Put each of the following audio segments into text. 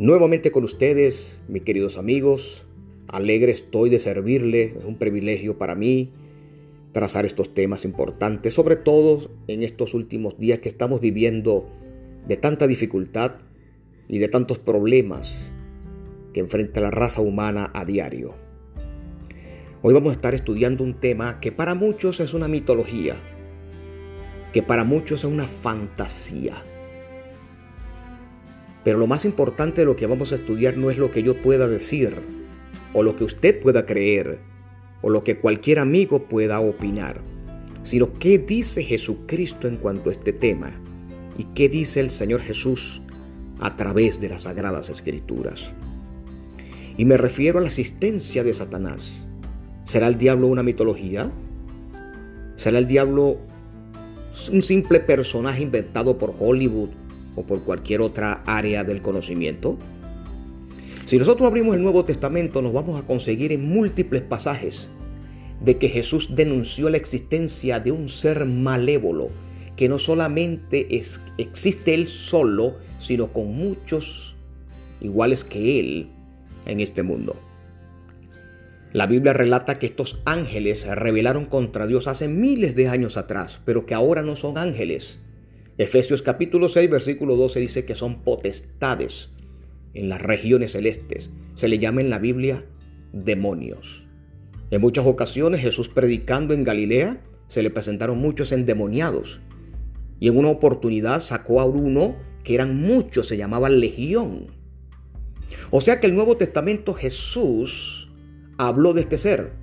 Nuevamente con ustedes, mis queridos amigos, alegre estoy de servirle, es un privilegio para mí trazar estos temas importantes, sobre todo en estos últimos días que estamos viviendo de tanta dificultad y de tantos problemas que enfrenta la raza humana a diario. Hoy vamos a estar estudiando un tema que para muchos es una mitología, que para muchos es una fantasía pero lo más importante de lo que vamos a estudiar no es lo que yo pueda decir, o lo que usted pueda creer, o lo que cualquier amigo pueda opinar, sino qué dice Jesucristo en cuanto a este tema y qué dice el Señor Jesús a través de las sagradas escrituras. Y me refiero a la existencia de Satanás. ¿Será el diablo una mitología? ¿Será el diablo un simple personaje inventado por Hollywood o por cualquier otra área del conocimiento? Si nosotros abrimos el Nuevo Testamento nos vamos a conseguir en múltiples pasajes de que Jesús denunció la existencia de un ser malévolo que no solamente es, existe él solo, sino con muchos iguales que él en este mundo. La Biblia relata que estos ángeles se rebelaron contra Dios hace miles de años atrás, pero que ahora no son ángeles, Efesios capítulo 6, versículo 12 dice que son potestades en las regiones celestes. Se le llama en la Biblia demonios. En muchas ocasiones Jesús predicando en Galilea se le presentaron muchos endemoniados. Y en una oportunidad sacó a uno que eran muchos, se llamaba Legión. O sea que el Nuevo Testamento Jesús habló de este ser.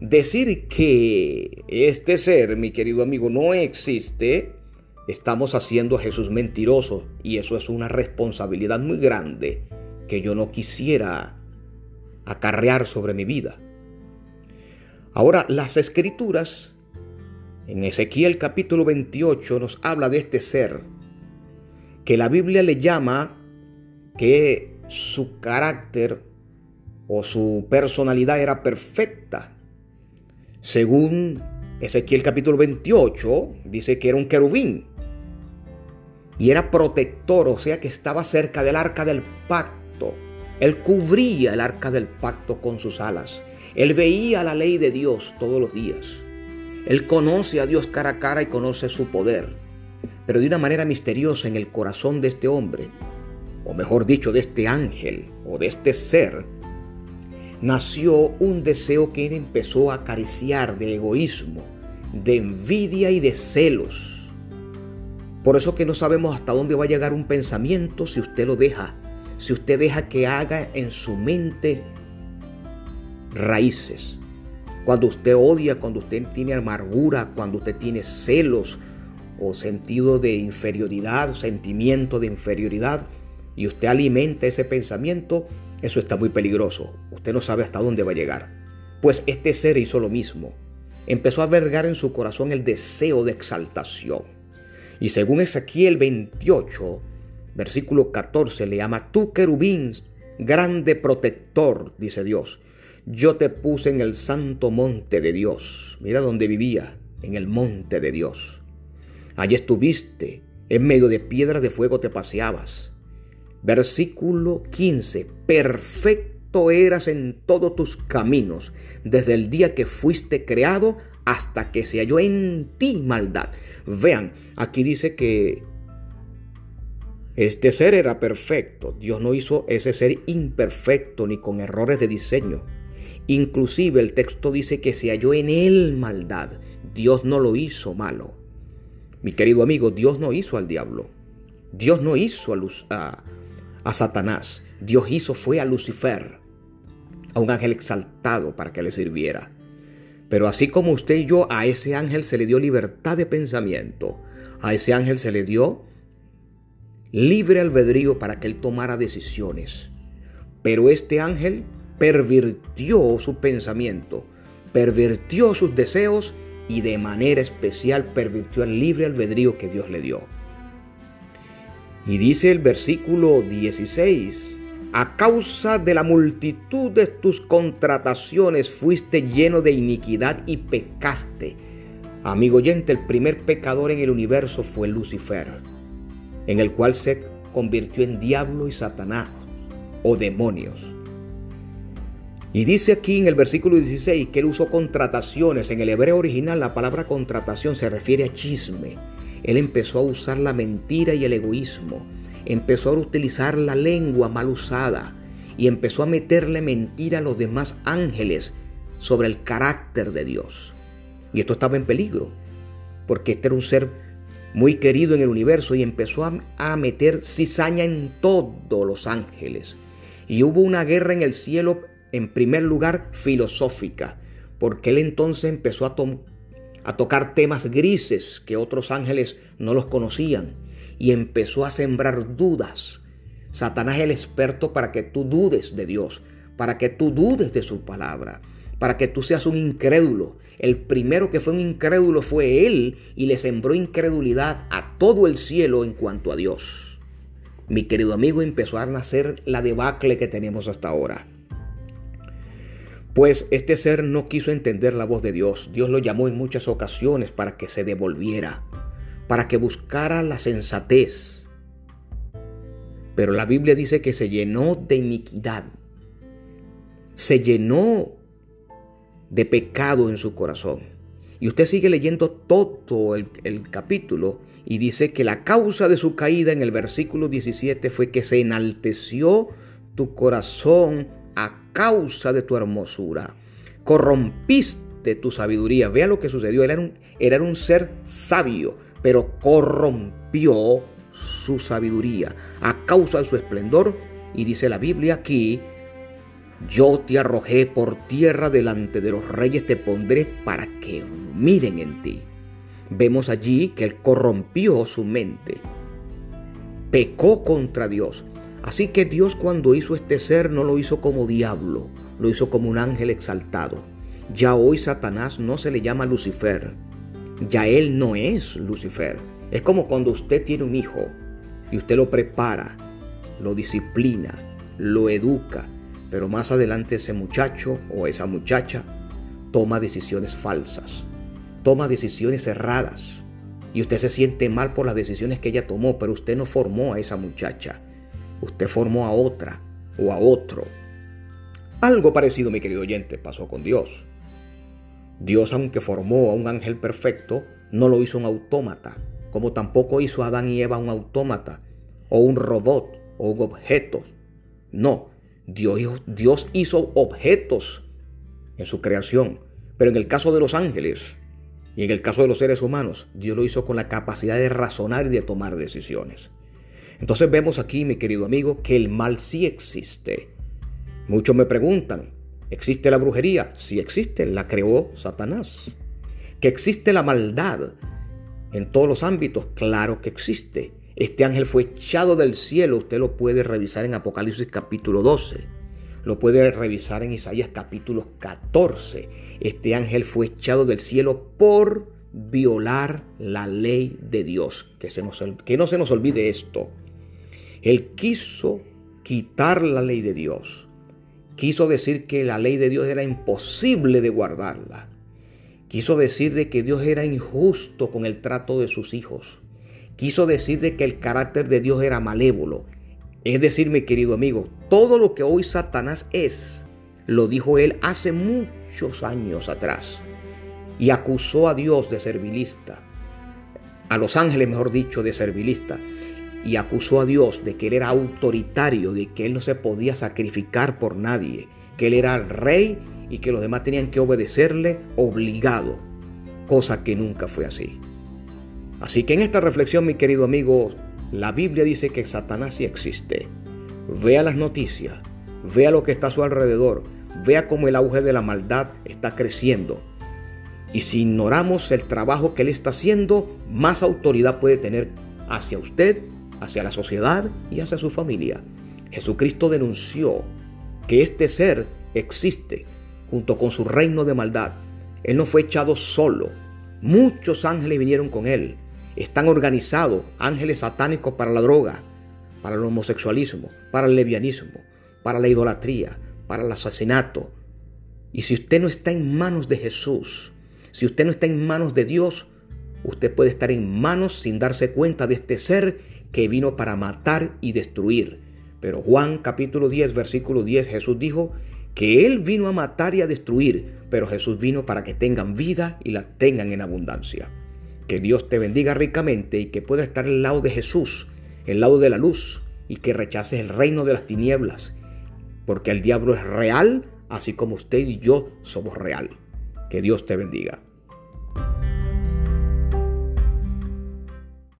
Decir que este ser, mi querido amigo, no existe, estamos haciendo a Jesús mentiroso y eso es una responsabilidad muy grande que yo no quisiera acarrear sobre mi vida. Ahora, las escrituras, en Ezequiel capítulo 28 nos habla de este ser, que la Biblia le llama que su carácter o su personalidad era perfecta. Según Ezequiel capítulo 28, dice que era un querubín y era protector, o sea que estaba cerca del arca del pacto. Él cubría el arca del pacto con sus alas. Él veía la ley de Dios todos los días. Él conoce a Dios cara a cara y conoce su poder, pero de una manera misteriosa en el corazón de este hombre, o mejor dicho, de este ángel o de este ser, nació un deseo que él empezó a acariciar de egoísmo, de envidia y de celos por eso que no sabemos hasta dónde va a llegar un pensamiento si usted lo deja, si usted deja que haga en su mente raíces. Cuando usted odia, cuando usted tiene amargura, cuando usted tiene celos o sentido de inferioridad, sentimiento de inferioridad, y usted alimenta ese pensamiento, eso está muy peligroso. Usted no sabe hasta dónde va a llegar. Pues este ser hizo lo mismo. Empezó a albergar en su corazón el deseo de exaltación y según Ezequiel 28, versículo 14, le llama, tú querubín, grande protector, dice Dios, yo te puse en el santo monte de Dios. Mira donde vivía, en el monte de Dios. Allí estuviste, en medio de piedras de fuego te paseabas. Versículo 15, perfecto eras en todos tus caminos, desde el día que fuiste creado hasta que se halló en ti maldad. Vean, aquí dice que este ser era perfecto. Dios no hizo ese ser imperfecto ni con errores de diseño. Inclusive el texto dice que se halló en él maldad. Dios no lo hizo malo. Mi querido amigo, Dios no hizo al diablo. Dios no hizo a, a Satanás. Dios hizo fue a Lucifer, a un ángel exaltado para que le sirviera. Pero así como usted y yo, a ese ángel se le dio libertad de pensamiento. A ese ángel se le dio libre albedrío para que él tomara decisiones. Pero este ángel pervirtió su pensamiento, pervirtió sus deseos y de manera especial pervirtió el libre albedrío que Dios le dio. Y dice el versículo 16, a causa de la multitud de tus contrataciones fuiste lleno de iniquidad y pecaste. Amigo oyente, el primer pecador en el universo fue Lucifer, en el cual se convirtió en diablo y Satanás. o demonios. Y dice aquí en el versículo 16 que él usó contrataciones. En el hebreo original la palabra contratación se refiere a chisme. Él empezó a usar la mentira y el egoísmo. Empezó a utilizar la lengua mal usada y empezó a meterle mentira a los demás ángeles sobre el carácter de Dios. Y esto estaba en peligro, porque este era un ser muy querido en el universo y empezó a, meter cizaña en todos los ángeles. Y hubo una guerra en el cielo, en primer lugar, filosófica, porque él entonces empezó a, a tocar temas grises que otros ángeles no los conocían y empezó a sembrar dudas. Satanás es el experto para que tú dudes de Dios, para que tú dudes de su palabra para que tú seas un incrédulo. El primero que fue un incrédulo fue Él y le sembró incredulidad a todo el cielo en cuanto a Dios. Mi querido amigo, empezó a nacer la debacle que tenemos hasta ahora. Pues este ser no quiso entender la voz de Dios. Dios lo llamó en muchas ocasiones para que se devolviera, para que buscara la sensatez. Pero la Biblia dice que se llenó de iniquidad. Se llenó de pecado en su corazón. Y usted sigue leyendo todo el, capítulo y dice que la causa de su caída en el versículo 17 fue que se enalteció tu corazón a causa de tu hermosura. Corrompiste tu sabiduría. Vea lo que sucedió. Él era un, era un ser sabio, pero corrompió su sabiduría a causa de su esplendor. Y dice la Biblia aquí yo te arrojé por tierra delante de los reyes, te pondré para que miren en ti. Vemos allí que él corrompió su mente, pecó contra Dios. Así que Dios cuando hizo este ser no lo hizo como diablo, lo hizo como un ángel exaltado. Ya hoy Satanás no se le llama Lucifer, ya él no es Lucifer. Es como cuando usted tiene un hijo y usted lo prepara, lo disciplina, lo educa, pero más adelante ese muchacho o esa muchacha toma decisiones falsas, toma decisiones erradas. Y usted se siente mal por las decisiones que ella tomó, pero usted no formó a esa muchacha. Usted formó a otra o a otro. Algo parecido, mi querido oyente, pasó con Dios. Dios, aunque formó a un ángel perfecto, no lo hizo un autómata, como tampoco hizo Adán y Eva un autómata, o un robot, o un objeto. No, Dios, Dios hizo objetos en su creación, pero en el caso de los ángeles y en el caso de los seres humanos, Dios lo hizo con la capacidad de razonar y de tomar decisiones. Entonces vemos aquí, mi querido amigo, que el mal sí existe. Muchos me preguntan, ¿existe la brujería? Sí existe, la creó Satanás. ¿Que existe la maldad en todos los ámbitos? Claro que existe. Este ángel fue echado del cielo, usted lo puede revisar en Apocalipsis capítulo 12, lo puede revisar en Isaías capítulo 14. Este ángel fue echado del cielo por violar la ley de Dios. Que, se nos, que no se nos olvide esto. Él quiso quitar la ley de Dios. Quiso decir que la ley de Dios era imposible de guardarla. Quiso decir de que Dios era injusto con el trato de sus hijos. Quiso decir de que el carácter de Dios era malévolo. Es decir, mi querido amigo, todo lo que hoy Satanás es, lo dijo él hace muchos años atrás. Y acusó a Dios de servilista, a los ángeles mejor dicho, de servilista. Y acusó a Dios de que él era autoritario, de que él no se podía sacrificar por nadie, que él era el rey y que los demás tenían que obedecerle obligado, cosa que nunca fue así. Así que en esta reflexión, mi querido amigo, la Biblia dice que Satanás sí existe. Vea las noticias, vea lo que está a su alrededor, vea cómo el auge de la maldad está creciendo. Y si ignoramos el trabajo que él está haciendo, más autoridad puede tener hacia usted, hacia la sociedad y hacia su familia. Jesucristo denunció que este ser existe junto con su reino de maldad. Él no fue echado solo. Muchos ángeles vinieron con él están organizados ángeles satánicos para la droga, para el homosexualismo, para el levianismo, para la idolatría, para el asesinato. Y si usted no está en manos de Jesús, si usted no está en manos de Dios, usted puede estar en manos sin darse cuenta de este ser que vino para matar y destruir. Pero Juan capítulo 10, versículo 10, Jesús dijo que Él vino a matar y a destruir, pero Jesús vino para que tengan vida y la tengan en abundancia. Que Dios te bendiga ricamente y que puedas estar al lado de Jesús, el lado de la luz, y que rechaces el reino de las tinieblas, porque el diablo es real, así como usted y yo somos real. Que Dios te bendiga.